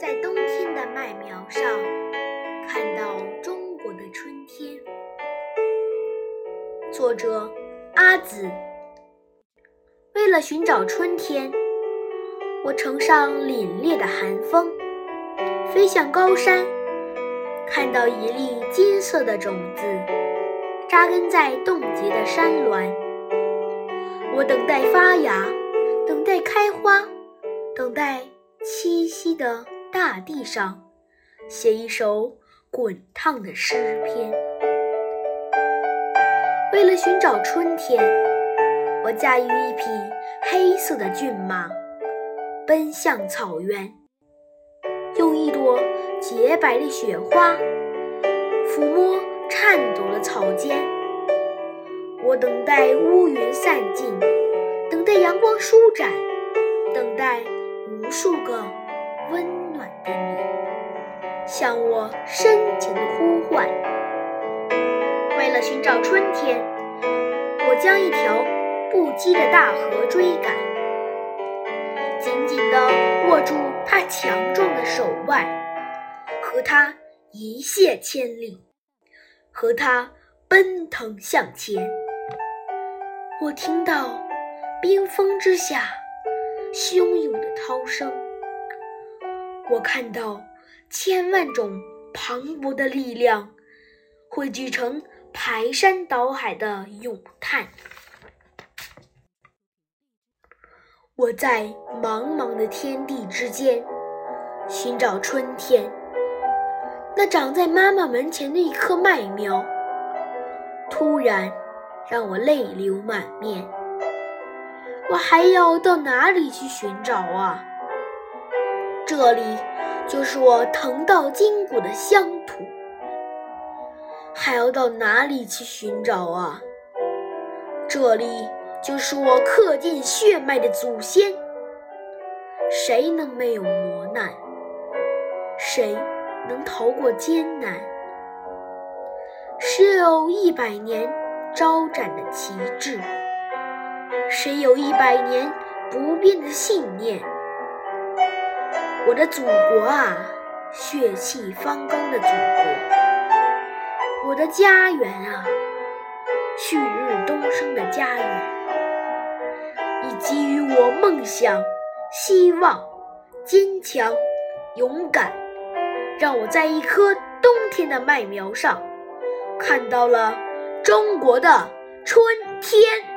在冬天的麦苗上看到中国的春天。作者阿紫。为了寻找春天，我乘上凛冽的寒风，飞向高山，看到一粒金色的种子扎根在冻结的山峦。我等待发芽，等待开花，等待栖息的大地上写一首滚烫的诗篇。为了寻找春天，我驾驭一匹黑色的骏马，奔向草原，用一朵洁白的雪花抚摸颤抖的草尖。我等待乌云散尽，等待阳光舒展，等待无数个温暖的你向我深情的呼唤。为了寻找春天，我将一条不羁的大河追赶，紧紧地握住它强壮的手腕，和它一泻千里，和它奔腾向前。我听到冰封之下汹涌的涛声，我看到千万种磅礴的力量汇聚成排山倒海的咏叹。我在茫茫的天地之间寻找春天，那长在妈妈门前的一棵麦苗，突然。让我泪流满面。我还要到哪里去寻找啊？这里就是我疼到筋骨的乡土。还要到哪里去寻找啊？这里就是我刻进血脉的祖先。谁能没有磨难？谁能逃过艰难？谁有一百年。招展的旗帜，谁有一百年不变的信念？我的祖国啊，血气方刚的祖国，我的家园啊，旭日东升的家园，你给予我梦想、希望、坚强、勇敢，让我在一棵冬天的麦苗上看到了。中国的春天。